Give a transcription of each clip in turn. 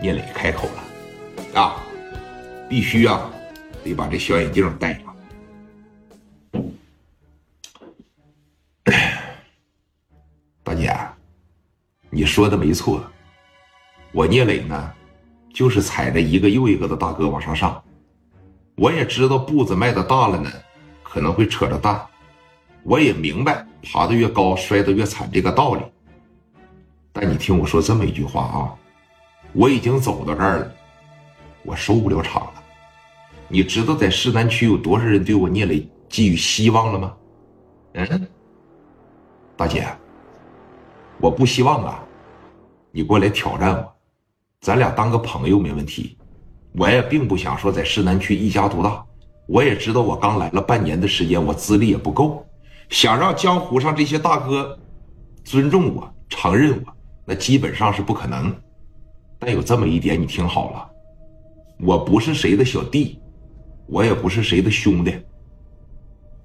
聂磊开口了，啊，必须啊，得把这小眼镜戴上。大姐，你说的没错，我聂磊呢，就是踩着一个又一个的大哥往上上。我也知道步子迈的大了呢，可能会扯着蛋。我也明白爬得越高摔得越惨这个道理。但你听我说这么一句话啊，我已经走到这儿了，我收不了场了。你知道在市南区有多少人对我聂磊寄予希望了吗？嗯，大姐，我不希望啊，你过来挑战我，咱俩当个朋友没问题。我也并不想说在市南区一家独大，我也知道我刚来了半年的时间，我资历也不够，想让江湖上这些大哥尊重我、承认我，那基本上是不可能。但有这么一点，你听好了，我不是谁的小弟，我也不是谁的兄弟，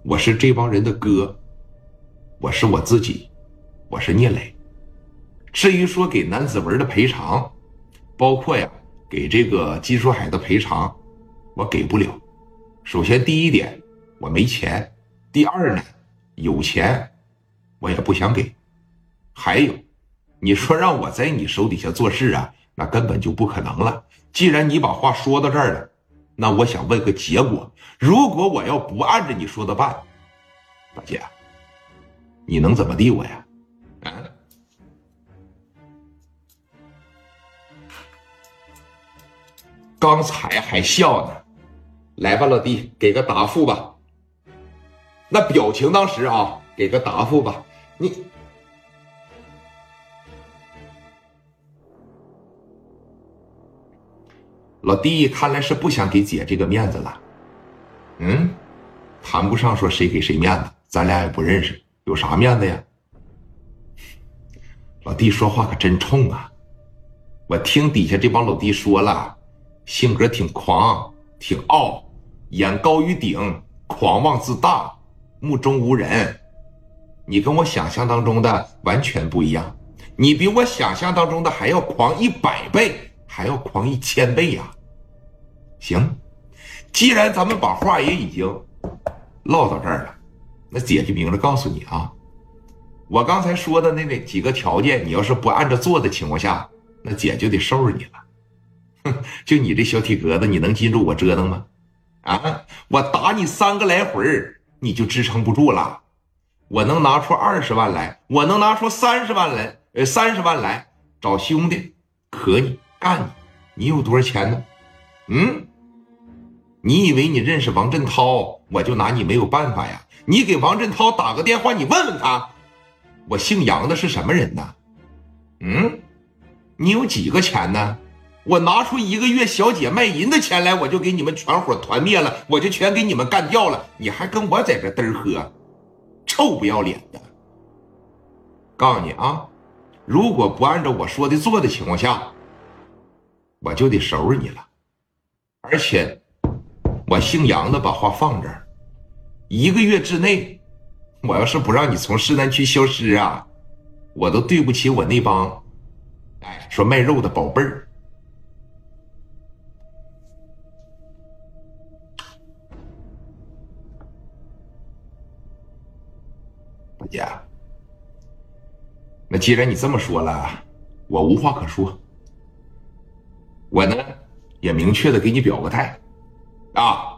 我是这帮人的哥，我是我自己，我是聂磊。至于说给南子文的赔偿，包括呀。给这个金书海的赔偿，我给不了。首先，第一点，我没钱；第二呢，有钱，我也不想给。还有，你说让我在你手底下做事啊，那根本就不可能了。既然你把话说到这儿了，那我想问个结果：如果我要不按着你说的办，大姐，你能怎么地我呀？啊？刚才还笑呢，来吧，老弟，给个答复吧。那表情当时啊，给个答复吧。你，老弟，看来是不想给姐这个面子了。嗯，谈不上说谁给谁面子，咱俩也不认识，有啥面子呀？老弟说话可真冲啊！我听底下这帮老弟说了。性格挺狂，挺傲，眼高于顶，狂妄自大，目中无人。你跟我想象当中的完全不一样，你比我想象当中的还要狂一百倍，还要狂一千倍呀！行，既然咱们把话也已经唠到这儿了，那姐就明着告诉你啊，我刚才说的那那几个条件，你要是不按照做的情况下，那姐就得收拾你了。哼，就你这小体格子，你能禁住我折腾吗？啊，我打你三个来回你就支撑不住了。我能拿出二十万来，我能拿出三十万来，呃，三十万来找兄弟可以干你。你有多少钱呢？嗯，你以为你认识王振涛，我就拿你没有办法呀？你给王振涛打个电话，你问问他，我姓杨的是什么人呢？嗯，你有几个钱呢？我拿出一个月小姐卖淫的钱来，我就给你们全伙团灭了，我就全给你们干掉了。你还跟我在这嘚喝，臭不要脸的！告诉你啊，如果不按照我说的做的情况下，我就得收拾你了。而且，我姓杨的把话放这儿，一个月之内，我要是不让你从市南区消失啊，我都对不起我那帮，哎，说卖肉的宝贝儿。姐，那既然你这么说了，我无话可说。我呢也明确的给你表个态。啊